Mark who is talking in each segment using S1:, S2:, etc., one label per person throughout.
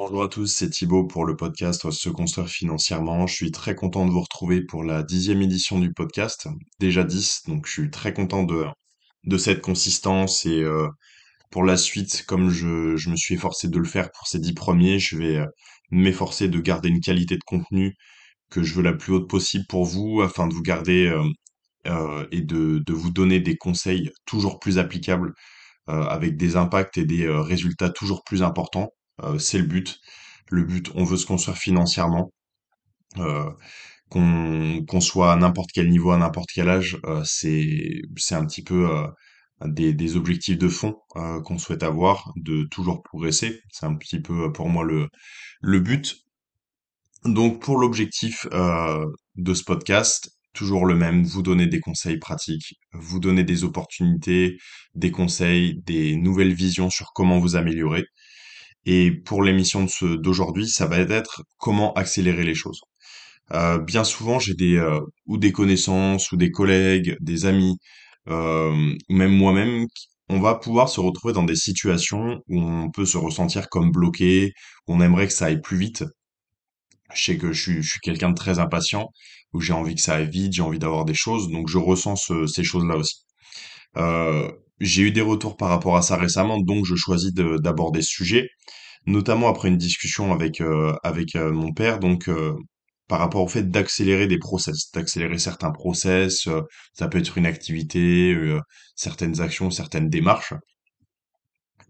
S1: Bonjour à tous, c'est Thibaut pour le podcast Se construire financièrement. Je suis très content de vous retrouver pour la dixième édition du podcast, déjà 10, donc je suis très content de, de cette consistance et euh, pour la suite, comme je, je me suis efforcé de le faire pour ces dix premiers, je vais euh, m'efforcer de garder une qualité de contenu que je veux la plus haute possible pour vous afin de vous garder euh, et de, de vous donner des conseils toujours plus applicables avec des impacts et des résultats toujours plus importants. Euh, c'est le but. Le but, on veut se construire financièrement, euh, qu'on qu'on soit à n'importe quel niveau, à n'importe quel âge. euh, c'est un petit peu des, objectifs de fond qu'on souhaite avoir, de toujours progresser. C'est un petit peu pour moi le le but. Donc pour l'objectif de ce podcast, toujours le même, vous donner des conseils pratiques, vous donner des opportunités, des conseils, des nouvelles visions sur comment vous améliorer. Et pour l'émission d'aujourd'hui, ça va être comment accélérer les choses. Euh, bien souvent, j'ai des euh, ou des connaissances ou des collègues, des amis, euh, même moi-même, on va pouvoir se retrouver dans des situations où on peut se ressentir comme bloqué, où on aimerait que ça aille plus vite. Je sais que je suis, suis quelqu'un de très impatient, où j'ai envie que ça aille vite, j'ai envie d'avoir des choses, donc je ressens ce- ces choses-là aussi. Euh, j'ai eu des retours par rapport à ça récemment, donc je choisis de- d'aborder ce sujet notamment après une discussion avec euh, avec euh, mon père donc euh, par rapport au fait d'accélérer des process d'accélérer certains process ça peut être une activité certaines actions certaines démarches.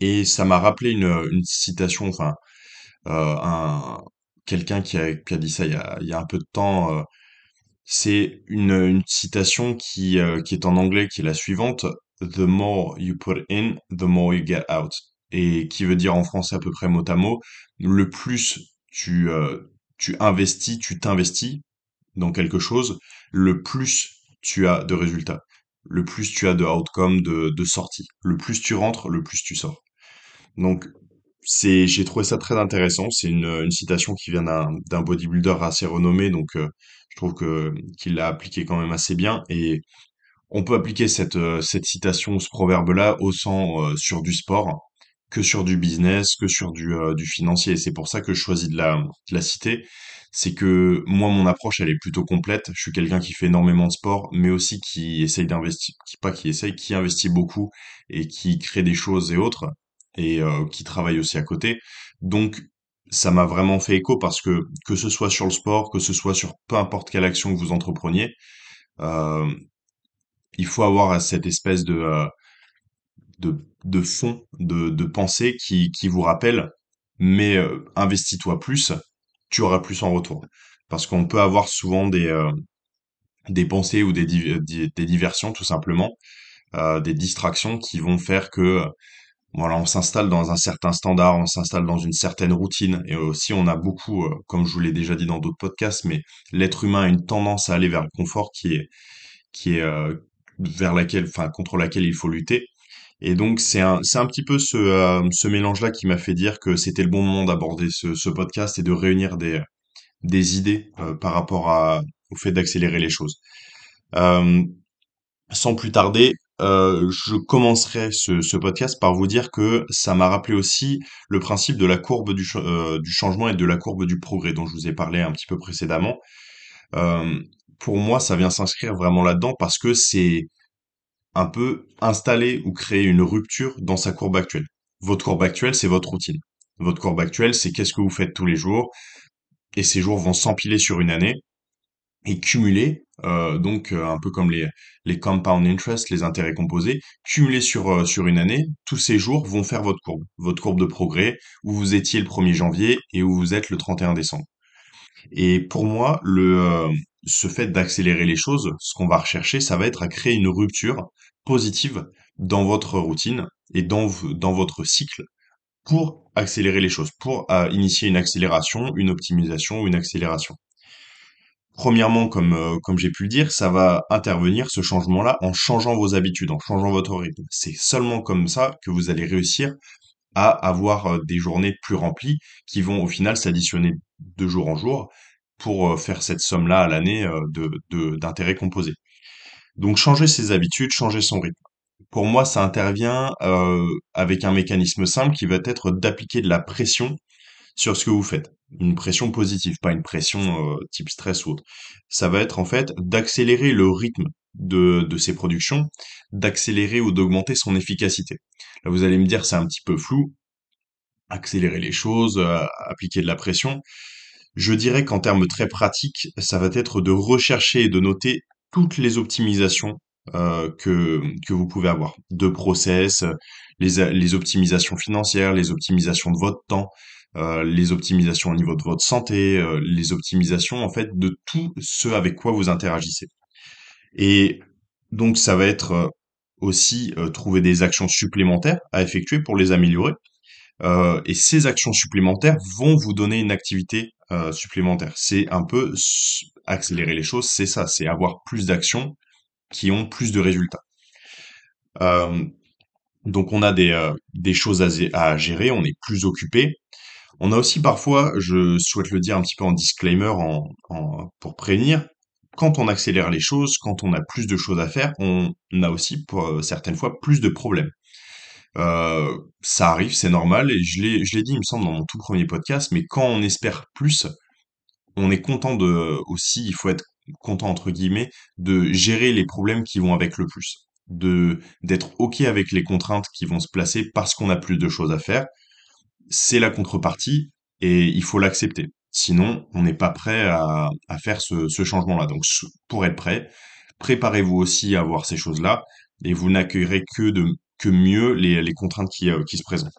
S1: Et ça m'a rappelé une, citation enfin un quelqu'un qui a, qui dit ça il y a, un peu de temps c'est une, citation qui est en anglais qui est la suivante The more you put in, the more you get out et qui veut dire en français à peu près mot à mot, le plus tu, euh, tu investis, tu t'investis dans quelque chose, le plus tu as de résultats, le plus tu as de outcome, de, de sortie. Le plus tu rentres, le plus tu sors. Donc, c'est, j'ai trouvé ça très intéressant. C'est une, une citation qui vient d'un, d'un bodybuilder assez renommé, donc euh, je trouve que qu'il l'a appliqué quand même assez bien. Et on peut appliquer cette, euh, cette citation, ce proverbe-là, autant euh, sur du sport que sur du business, que sur du, euh, du financier. Et c'est pour ça que je choisis de la, de la citer. C'est que moi, mon approche, elle est plutôt complète. Je suis quelqu'un qui fait énormément de sport, mais aussi qui essaye d'investir, qui, pas qui essaye, qui investit beaucoup et qui crée des choses et autres, et euh, qui travaille aussi à côté. Donc, ça m'a vraiment fait écho parce que, que ce soit sur le sport, que ce soit sur peu importe quelle action que vous entrepreniez, euh, il faut avoir cette espèce de, euh, de, de fond, de, de pensée qui, qui vous rappelle, mais euh, investis-toi plus, tu auras plus en retour. Parce qu'on peut avoir souvent des, euh, des pensées ou des, di- des diversions, tout simplement, euh, des distractions qui vont faire que, euh, voilà, on s'installe dans un certain standard, on s'installe dans une certaine routine. Et aussi, on a beaucoup, euh, comme je vous l'ai déjà dit dans d'autres podcasts, mais l'être humain a une tendance à aller vers le confort qui est, qui est, euh, vers laquelle, enfin, contre laquelle il faut lutter. Et donc c'est un petit peu ce euh, ce mélange-là qui m'a fait dire que c'était le bon moment d'aborder ce podcast et de réunir des des idées euh, par rapport au fait d'accélérer les choses. Euh, sans plus tarder, je commencerai ce podcast par vous dire que ça m'a rappelé aussi le principe de la courbe du ch- du changement et de la courbe du progrès dont je vous ai parlé un petit peu précédemment. Pour moi, ça vient s'inscrire vraiment là-dedans parce que c'est un peu installer ou créer une rupture dans sa courbe actuelle. Votre courbe actuelle, c'est votre routine. Votre courbe actuelle, c'est qu'est-ce que vous faites tous les jours, et ces jours vont s'empiler sur une année et cumuler, euh, donc euh, un peu comme les, les compound interest, les intérêts composés, cumuler sur, euh, sur une année, tous ces jours vont faire votre courbe, votre courbe de progrès, où vous étiez le 1er janvier et où vous êtes le 31 décembre. Et pour moi, ce fait d'accélérer les choses, ce qu'on va rechercher, ça va être à créer une rupture positive dans votre routine et dans, dans votre cycle pour accélérer les choses, pour euh, initier une accélération, une optimisation ou une accélération. Premièrement, comme, euh, comme j'ai pu le dire, ça va intervenir, ce changement-là, en changeant vos habitudes, en changeant votre rythme. C'est seulement comme ça que vous allez réussir à avoir euh, des journées plus remplies qui vont au final s'additionner de jour en jour pour faire cette somme-là à l'année euh, de, composés. Donc changer ses habitudes, changer son rythme. Pour moi, ça intervient euh, avec un mécanisme simple qui va être d'appliquer de la pression sur ce que vous faites. Une pression positive, pas une pression euh, type stress ou autre. Ça va être en fait d'accélérer le rythme de, de ses productions, d'accélérer ou d'augmenter son efficacité. Là, vous allez me dire, c'est un petit peu flou. Accélérer les choses, euh, appliquer de la pression. Je dirais qu'en termes très pratiques, ça va être de rechercher et de noter toutes les optimisations euh, que, que vous pouvez avoir, de process, les, les optimisations financières, les optimisations de votre temps, euh, les optimisations au niveau de votre santé, euh, les optimisations en fait de tout ce avec quoi vous interagissez. Et donc ça va être aussi trouver des actions supplémentaires à effectuer pour les améliorer. Et ces actions supplémentaires vont vous donner une activité supplémentaire. C'est un peu accélérer les choses, c'est ça, c'est avoir plus d'actions qui ont plus de résultats. Euh, donc on a des, euh, des choses à, gérer, on est plus occupé. On a aussi parfois, je souhaite le dire un petit peu en disclaimer, pour prévenir, quand on accélère les choses, quand on a plus de choses à faire, on a aussi pour, euh, certaines fois plus de problèmes. Ça arrive, c'est normal, et je l'ai dit, il me semble, dans mon tout premier podcast, mais quand on espère plus, on est content de, aussi, il faut être content, entre guillemets, de gérer les problèmes qui vont avec le plus. De, d'être OK avec les contraintes qui vont se placer parce qu'on a plus de choses à faire. C'est la contrepartie et il faut l'accepter. Sinon, on n'est pas prêt à, à faire ce, ce changement-là. Donc, pour être prêt, préparez-vous aussi à voir ces choses-là et vous n'accueillerez que de, que mieux les, les contraintes qui, euh, qui se présentent.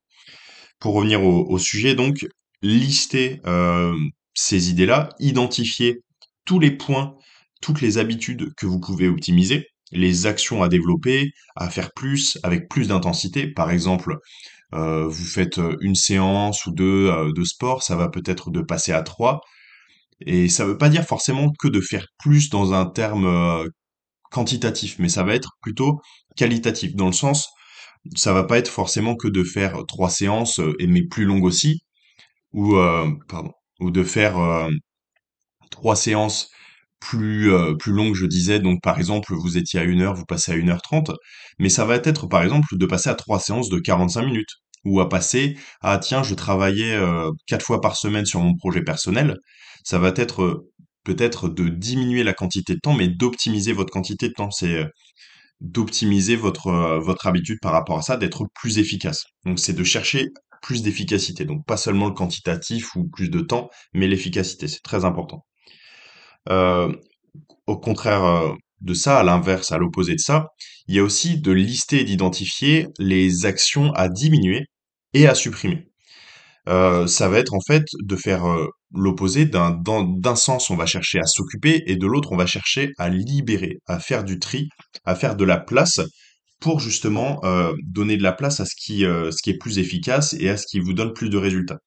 S1: Pour revenir au, au sujet, donc, lister euh, ces idées-là, identifier tous les points, toutes les habitudes que vous pouvez optimiser, les actions à développer, à faire plus, avec plus d'intensité. Par exemple, euh, vous faites euh, une séance ou deux euh, de sport, ça va peut-être de passer à trois. Et ça veut pas dire forcément que de faire plus dans un terme quantitatif, mais ça va être plutôt qualitatif, dans le sens ça va pas être forcément que de faire trois séances, mais plus longues aussi, ou pardon, ou de faire euh, trois séances plus euh, plus longues, je disais. Donc par exemple, vous étiez à une heure, vous passez à une heure trente, mais ça va être par exemple de passer à trois séances de 45 minutes, ou à passer à tiens, je travaillais euh, quatre fois par semaine sur mon projet personnel. Ça va être euh, peut-être de diminuer la quantité de temps, mais d'optimiser votre quantité de temps. C'est d'optimiser votre, votre habitude par rapport à ça, d'être plus efficace. Donc c'est de chercher plus d'efficacité. Donc pas seulement le quantitatif ou plus de temps, mais l'efficacité, c'est très important. Euh, au contraire euh, de ça, à l'inverse, à l'opposé de ça, il y a aussi de lister et d'identifier les actions à diminuer et à supprimer. Euh, ça va être en fait de faire l'opposé d'un sens on va chercher à s'occuper et de l'autre on va chercher à libérer, à faire du tri, à faire de la place pour justement euh, donner de la place à ce qui euh, ce qui est plus efficace et à ce qui vous donne plus de résultats.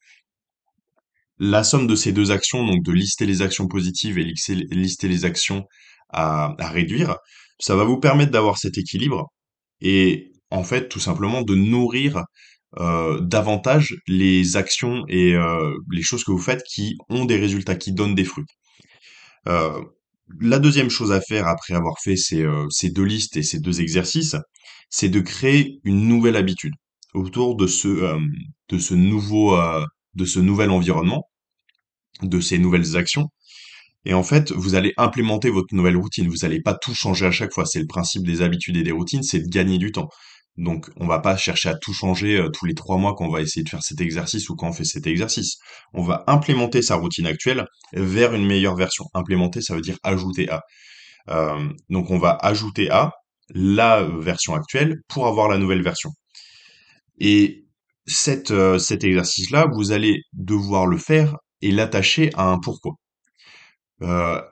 S1: La somme de ces deux actions, donc de lister les actions positives et lister les actions à, réduire, ça va vous permettre d'avoir cet équilibre et en fait tout simplement de nourrir euh, davantage les actions et les choses que vous faites qui ont des résultats, qui donnent des fruits. La deuxième chose à faire après avoir fait ces, euh, ces deux listes et ces deux exercices, c'est de créer une nouvelle habitude autour de ce, euh, euh, de ce nouvel environnement, de ces nouvelles actions. Et en fait, vous allez implémenter votre nouvelle routine. Vous n'allez pas tout changer à chaque fois. C'est le principe des habitudes et des routines, c'est de gagner du temps. Donc, on va pas chercher à tout changer euh, tous les trois mois quand on va essayer de faire cet exercice ou quand on fait cet exercice. On va implémenter sa routine actuelle vers une meilleure version. Implémenter, ça veut dire ajouter à. Euh, donc, on va ajouter à la version actuelle pour avoir la nouvelle version. Et euh, cet exercice-là, vous allez devoir le faire et l'attacher à un pourquoi.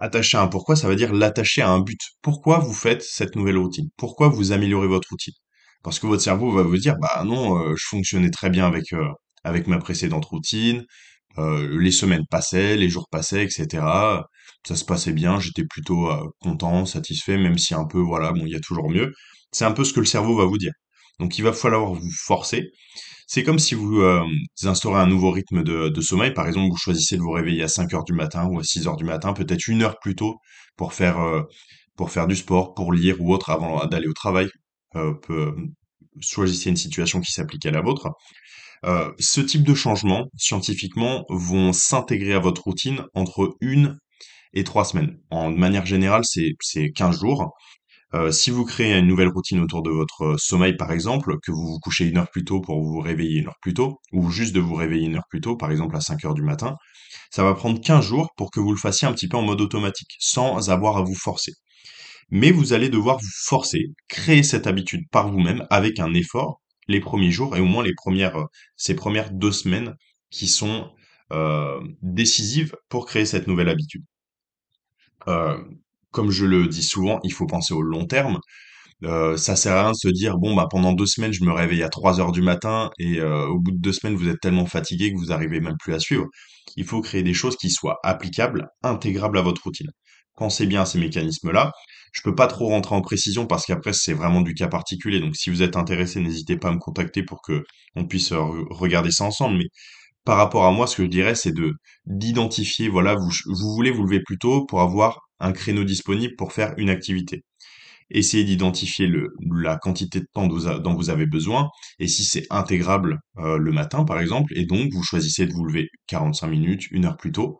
S1: Attacher à un pourquoi, ça veut dire l'attacher à un but. Pourquoi vous faites cette nouvelle routine? Pourquoi vous améliorez votre routine? Parce que votre cerveau va vous dire, bah non, euh, je fonctionnais très bien avec euh, avec ma précédente routine, euh, les semaines passaient, les jours passaient, etc. Ça se passait bien, j'étais plutôt euh, content, satisfait, même si un peu, voilà, bon, il y a toujours mieux. C'est un peu ce que le cerveau va vous dire. Donc il va falloir vous forcer c'est comme si vous, euh, instaurez un nouveau rythme de, de sommeil. Par exemple, vous choisissez de vous réveiller à 5 heures du matin ou à 6 heures du matin, peut-être une heure plus tôt pour faire, euh, pour faire du sport, pour lire ou autre avant d'aller au travail. Euh, choisissez une situation qui s'applique à la vôtre. Euh, ce type de changements, scientifiquement, vont s'intégrer à votre routine entre une et trois semaines. En manière générale, c'est c'est 15 jours. Euh, si vous créez une nouvelle routine autour de votre sommeil, par exemple, que vous vous couchez une heure plus tôt pour vous réveiller une heure plus tôt, ou juste de vous réveiller une heure plus tôt, par exemple à 5 heures du matin, ça va prendre 15 jours pour que vous le fassiez un petit peu en mode automatique, sans avoir à vous forcer. Mais vous allez devoir vous forcer, créer cette habitude par vous-même avec un effort les premiers jours et au moins les premières, euh, ces premières deux semaines qui sont euh, décisives pour créer cette nouvelle habitude. Euh, comme je le dis souvent, il faut penser au long terme. Ça sert à rien de se dire bon bah pendant deux semaines je me réveille à 3 heures du matin et au bout de deux semaines vous êtes tellement fatigué que vous arrivez même plus à suivre. Il faut créer des choses qui soient applicables, intégrables à votre routine. Pensez bien à ces mécanismes-là. Je peux pas trop rentrer en précision parce qu'après c'est vraiment du cas particulier. Donc si vous êtes intéressé, n'hésitez pas à me contacter pour que on puisse euh, regarder ça ensemble. Mais par rapport à moi, ce que je dirais, c'est de d'identifier, voilà, vous, voulez vous lever plus tôt pour avoir un créneau disponible pour faire une activité. Essayez d'identifier la quantité de temps dont vous, a- dont vous avez besoin, et si c'est intégrable euh, le matin, par exemple, et donc vous choisissez de vous lever 45 minutes, une heure plus tôt,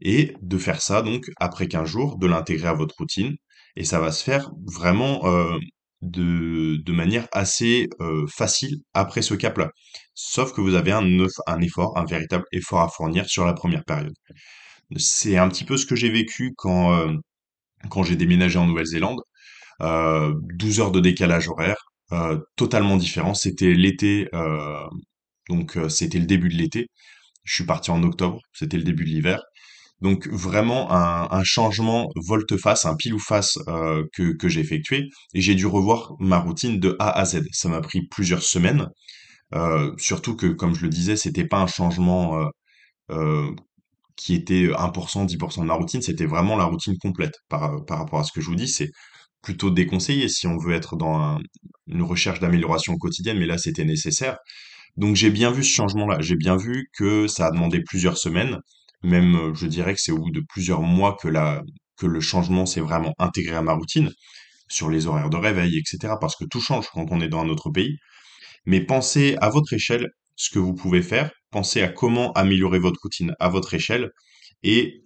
S1: et de faire ça donc après 15 jours, de l'intégrer à votre routine, et ça va se faire vraiment euh, de, manière assez euh, facile après ce cap-là. Sauf que vous avez un, eff- un effort, un véritable effort à fournir sur la première période. C'est un petit peu ce que j'ai vécu quand, euh, j'ai déménagé en Nouvelle-Zélande. Euh, 12 heures de décalage horaire, totalement différent. C'était l'été, donc c'était le début de l'été. Je suis parti en octobre, c'était le début de l'hiver. Donc vraiment un, changement volte-face, un pile ou face euh, que, j'ai effectué et j'ai dû revoir ma routine de A à Z. Ça m'a pris plusieurs semaines, euh, surtout que comme je le disais, c'était pas un changement euh, qui était 1%, 10% de ma routine, c'était vraiment la routine complète par, rapport à ce que je vous dis. C'est plutôt déconseillé si on veut être dans un- une recherche d'amélioration quotidienne, mais là c'était nécessaire. Donc j'ai bien vu ce changement-là, j'ai bien vu que ça a demandé plusieurs semaines, même euh, je dirais que c'est au bout de plusieurs mois que la, que le changement s'est vraiment intégré à ma routine, sur les horaires de réveil, etc. Parce que tout change quand on est dans un autre pays. Mais pensez à votre échelle ce que vous pouvez faire, pensez à comment améliorer votre routine à votre échelle et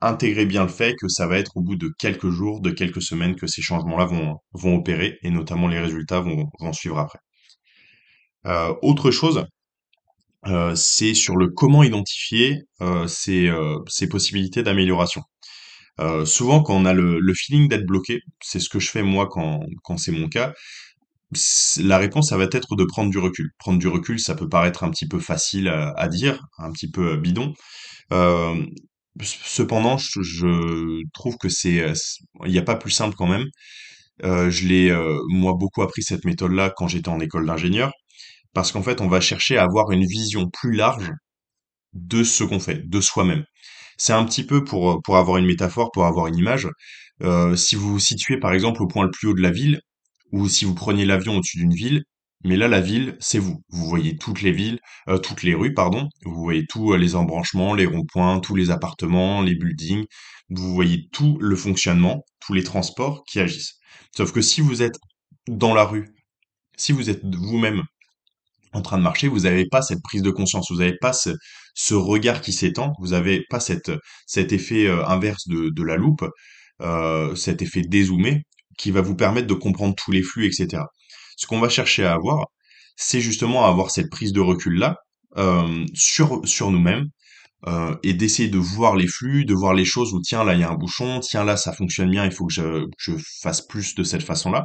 S1: intégrez bien le fait que ça va être au bout de quelques jours, de quelques semaines que ces changements-là vont, vont opérer et notamment les résultats vont, vont suivre après. Euh, autre chose, euh, c'est sur le comment identifier euh, ces, euh, ces possibilités d'amélioration. Souvent, quand on a le, le feeling d'être bloqué, c'est ce que je fais moi quand, quand c'est mon cas, la réponse, ça va être de prendre du recul. Prendre du recul, ça peut paraître un petit peu facile à, à dire, un petit peu bidon. Euh, cependant, je, je trouve que c'est- il n'y a pas plus simple quand même. Euh, je l'ai, euh, moi, beaucoup appris cette méthode-là quand j'étais en école d'ingénieur, parce qu'en fait, on va chercher à avoir une vision plus large de ce qu'on fait, de soi-même. C'est un petit peu pour, avoir une métaphore, pour avoir une image. Euh, si vous vous situez par exemple au point le plus haut de la ville, ou si vous preniez l'avion au-dessus d'une ville, mais là la ville, c'est vous. Vous voyez toutes les villes, euh, toutes les rues, pardon. Vous voyez tous les embranchements, les ronds-points, tous les appartements, les buildings. Vous voyez tout le fonctionnement, tous les transports qui agissent. Sauf que si vous êtes dans la rue, si vous êtes vous-même en train de marcher, vous n'avez pas cette prise de conscience, vous n'avez pas ce, regard qui s'étend, vous n'avez pas cet effet euh, inverse de, la loupe, euh, cet effet dézoomé qui va vous permettre de comprendre tous les flux, etc. Ce qu'on va chercher à avoir, c'est justement avoir cette prise de recul-là euh, sur, nous-mêmes et d'essayer de voir les flux, de voir les choses où tiens là il y a un bouchon, tiens là ça fonctionne bien, il faut que je, je fasse plus de cette façon-là.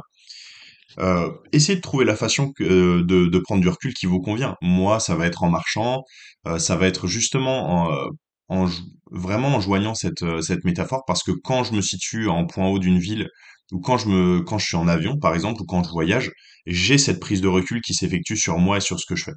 S1: Euh, essayez de trouver la façon que, euh, de, de prendre du recul qui vous convient. Moi, ça va être en marchant, euh, ça va être justement en, euh, en vraiment en joignant cette, euh, cette métaphore parce que quand je me situe en point haut d'une ville ou quand je me, quand je suis en avion, par exemple, ou quand je voyage, j'ai cette prise de recul qui s'effectue sur moi et sur ce que je fais.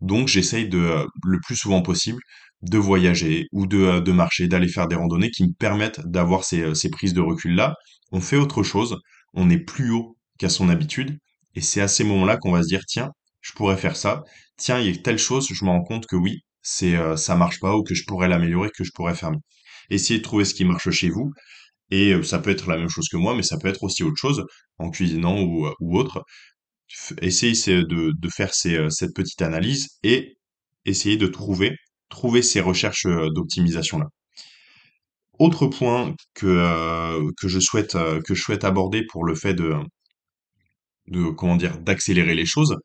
S1: Donc, j'essaye de, le plus souvent possible, de voyager ou de, de marcher, d'aller faire des randonnées qui me permettent d'avoir ces, ces prises de recul-là. On fait autre chose, on est plus haut qu'à son habitude. Et c'est à ces moments-là qu'on va se dire, tiens, je pourrais faire ça. Tiens, il y a telle chose, je me rends compte que oui, c'est euh, ça marche pas ou que je pourrais l'améliorer, que je pourrais faire mieux. Essayez de trouver ce qui marche chez vous. Et euh, ça peut être la même chose que moi, mais ça peut être aussi autre chose, en cuisinant ou, euh, autre. Essayez de, faire euh, cette petite analyse et essayer de trouver, trouver ces recherches d'optimisation-là. Autre point que, que je souhaite, que je souhaite aborder pour le fait de, de, comment dire, d'accélérer les choses,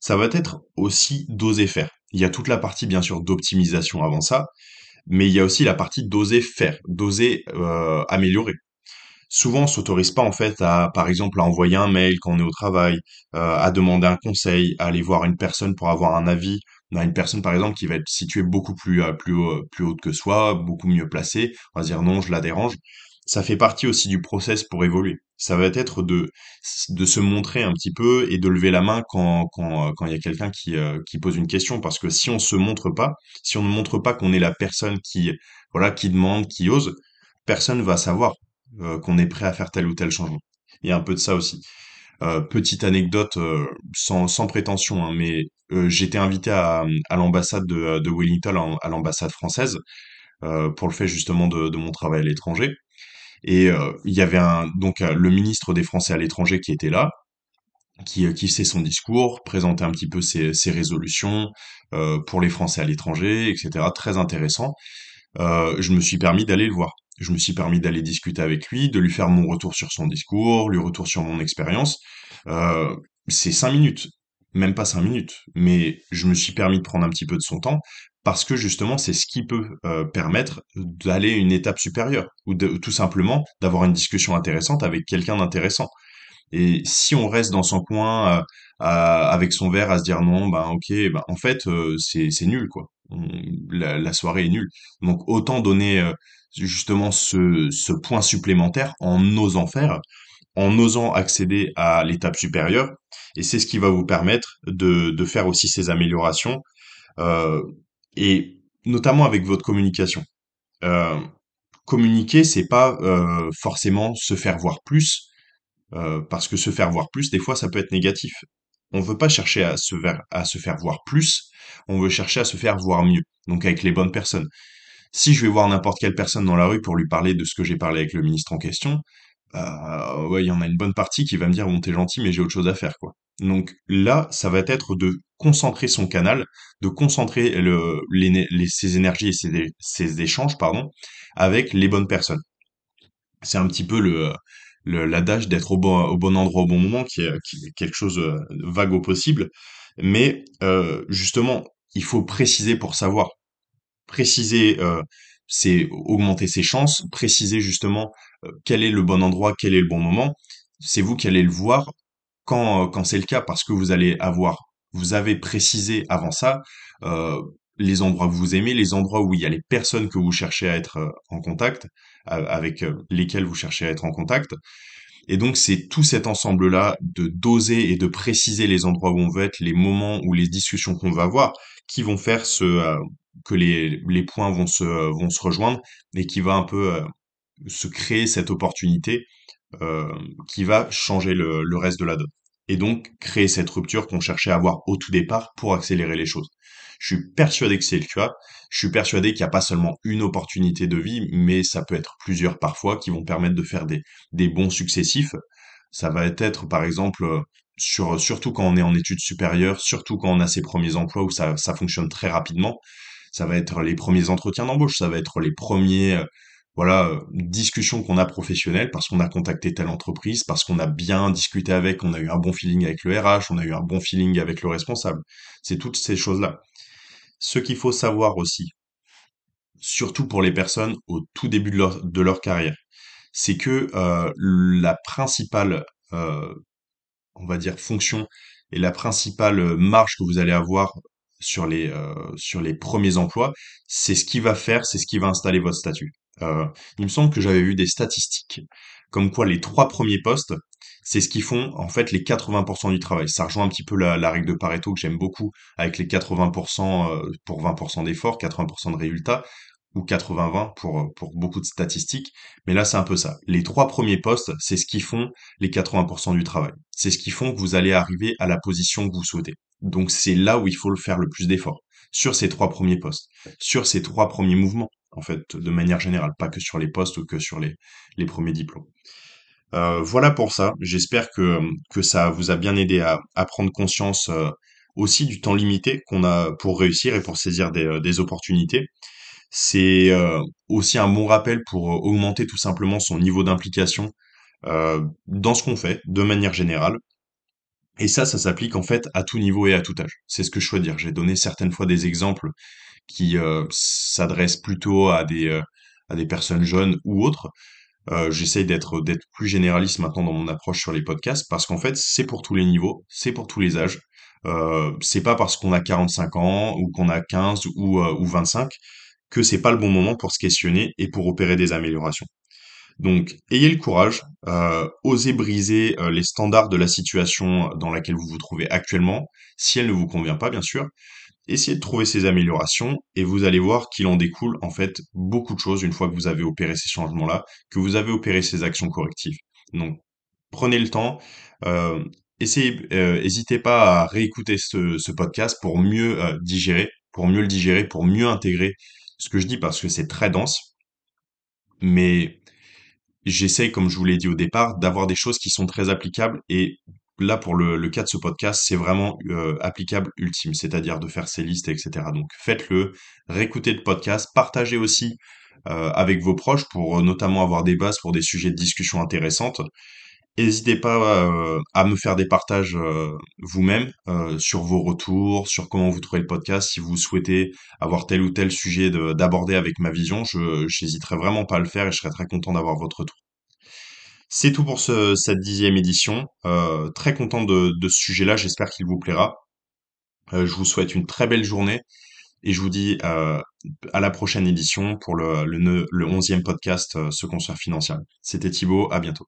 S1: ça va être aussi d'oser faire. Il y a toute la partie, bien sûr, d'optimisation avant ça, mais il y a aussi la partie d'oser faire, d'oser euh, améliorer. Souvent, on s'autorise pas en fait à, par exemple, à envoyer un mail quand on est au travail, euh, à demander un conseil, à aller voir une personne pour avoir un avis, à une personne par exemple qui va être située beaucoup plus euh, plus haut, plus haute que soi, beaucoup mieux placée. On va dire non, je la dérange. Ça fait partie aussi du process pour évoluer. Ça va être de de se montrer un petit peu et de lever la main quand quand il y a quelqu'un qui euh, qui pose une question parce que si on se montre pas, si on ne montre pas qu'on est la personne qui voilà qui demande, qui ose, personne va savoir euh, qu'on est prêt à faire tel ou tel changement. Il y a un peu de ça aussi. Euh, petite anecdote euh, sans, prétention, hein, mais euh, j'étais invité à, l'ambassade de, de Wellington, à l'ambassade française, euh, pour le fait justement de, de mon travail à l'étranger. Et euh, il y avait donc euh, le ministre des Français à l'étranger qui était là, qui, euh, qui faisait son discours, présentait un petit peu ses, résolutions pour les Français à l'étranger, etc. Très intéressant je me suis permis d'aller le voir. Je me suis permis d'aller discuter avec lui, de lui faire mon retour sur son discours, lui retour sur mon expérience. C'est cinq minutes, même pas cinq minutes, mais je me suis permis de prendre un petit peu de son temps parce que justement c'est ce qui peut euh, permettre d'aller une étape supérieure ou tout simplement d'avoir une discussion intéressante avec quelqu'un d'intéressant. Et si on reste dans son coin, euh, avec son verre, à se dire non, ben ok, ben en fait euh, c'est nul quoi. La, soirée est nulle. Donc autant donner justement ce, ce point supplémentaire en osant faire, en osant accéder à l'étape supérieure. Et c'est ce qui va vous permettre de, de faire aussi ces améliorations et notamment avec votre communication. Euh, communiquer, c'est pas euh, forcément se faire voir plus euh, parce que se faire voir plus, des fois, ça peut être négatif. On veut pas chercher à se à se faire voir plus, on veut chercher à se faire voir mieux. Donc avec les bonnes personnes. Si je vais voir n'importe quelle personne dans la rue pour lui parler de ce que j'ai parlé avec le ministre en question, euh, ouais, il y en a une bonne partie qui va me dire bon t'es gentil mais j'ai autre chose à faire quoi. Donc là, ça va être de concentrer son canal, de concentrer le, les, ses énergies et ses, échanges pardon avec les bonnes personnes. C'est un petit peu le, l'adage d'être au bon, au bon endroit au bon moment, qui est, quelque chose euh, de vague au possible. Mais euh, justement, il faut préciser pour savoir. Préciser, euh, c'est augmenter ses chances. Préciser justement euh, quel est le bon endroit, quel est le bon moment. C'est vous qui allez le voir quand, euh, quand c'est le cas, parce que vous allez avoir, vous avez précisé avant ça euh, les endroits que vous aimez, les endroits où il y a les personnes que vous cherchez à être en contact, avec lesquelles vous cherchez à être en contact. Et donc c'est tout cet ensemble-là de doser et de préciser les endroits où on veut être, les moments ou les discussions qu'on va avoir, qui vont faire ce, que les, points vont se, rejoindre et qui va un peu euh, se créer cette opportunité euh, qui va changer le, reste de la donne. Et donc créer cette rupture qu'on cherchait à avoir au tout départ pour accélérer les choses. Je suis persuadé que c'est le cas. Je suis persuadé qu'il n'y a pas seulement une opportunité de vie, mais ça peut être plusieurs parfois qui vont permettre de faire des, bons successifs. Ça va être, par exemple, euh, sur, surtout quand on est en études supérieures, surtout quand on a ses premiers emplois où ça fonctionne très rapidement. Ça va être les premiers entretiens d'embauche, ça va être les premiers, euh, voilà, euh, discussions qu'on a professionnelles parce qu'on a contacté telle entreprise, parce qu'on a bien discuté avec, on a eu un bon feeling avec le RH, on a eu un bon feeling avec le responsable. C'est toutes ces choses-là. Ce qu'il faut savoir aussi, surtout pour les personnes au tout début de leur, carrière, c'est que euh, la principale, on va dire, fonction et la principale marge que vous allez avoir sur les, euh, sur les premiers emplois, c'est ce qui va faire, c'est ce qui va installer votre statut. Euh, il me semble que j'avais vu des statistiques comme quoi les trois premiers postes, c'est ce qui font en fait les 80% du travail. Ça rejoint un petit peu la, la règle de Pareto que j'aime beaucoup avec les 80% euh, pour 20% d'efforts, 80% de résultats ou 80-20 pour, euh, pour beaucoup de statistiques. Mais là, c'est un peu ça. Les trois premiers postes, c'est ce qui font les 80% du travail. C'est ce qui font que vous allez arriver à la position que vous souhaitez. Donc, c'est là où il faut le faire le plus d'efforts. Sur ces trois premiers postes. Sur ces trois premiers mouvements. En fait, de manière générale. Pas que sur les postes ou que sur les, les premiers diplômes. Euh, voilà pour ça. J'espère que, que ça vous a bien aidé à, à prendre conscience euh, aussi du temps limité qu'on a pour réussir et pour saisir des, des opportunités. C'est euh, aussi un bon rappel pour euh, augmenter tout simplement son niveau d'implication euh, dans ce qu'on fait de manière générale. Et ça, ça s'applique en fait à tout niveau et à tout âge. C'est ce que je souhaite dire. J'ai donné certaines fois des exemples qui s'adressent plutôt à des, personnes jeunes ou autres. J'essaye d'être plus généraliste maintenant dans mon approche sur les podcasts parce qu'en fait, c'est pour tous les niveaux, c'est pour tous les âges. C'est pas parce qu'on a 45 ans ou qu'on a 15 ou, euh, ou 25 que c'est pas le bon moment pour se questionner et pour opérer des améliorations. Donc, ayez le courage, euh, osez briser euh, les standards de la situation dans laquelle vous vous trouvez actuellement, si elle ne vous convient pas, bien sûr. Essayez de trouver ces améliorations et vous allez voir qu'il en découle en fait beaucoup de choses une fois que vous avez opéré ces changements-là, que vous avez opéré ces actions correctives. Donc, prenez le temps. Euh, essayez, n'hésitez pas à réécouter ce, ce podcast pour mieux digérer, pour mieux le digérer, pour mieux intégrer ce que je dis parce que c'est très dense. Mais j'essaie, comme je vous l'ai dit au départ, d'avoir des choses qui sont très applicables. Et là, pour le, le cas de ce podcast, c'est vraiment euh, applicable ultime, c'est-à-dire de faire ces listes, etc. Donc faites-le, réécoutez le podcast, partagez aussi euh, avec vos proches pour euh, notamment avoir des bases pour des sujets de discussion intéressantes. N'hésitez pas euh, à me faire des partages euh, vous-même euh, sur vos retours, sur comment vous trouvez le podcast. Si vous souhaitez avoir tel ou tel sujet de- d'aborder avec ma vision, je j'hésiterai vraiment pas à le faire et je serai très content d'avoir votre retour. C'est tout pour ce- cette dixième édition. Très content de, ce sujet-là. J'espère qu'il vous plaira. Je vous souhaite une très belle journée et je vous dis à la prochaine édition pour le, le, le 11e podcast Se construire financièrement. C'était Thibaut. À bientôt.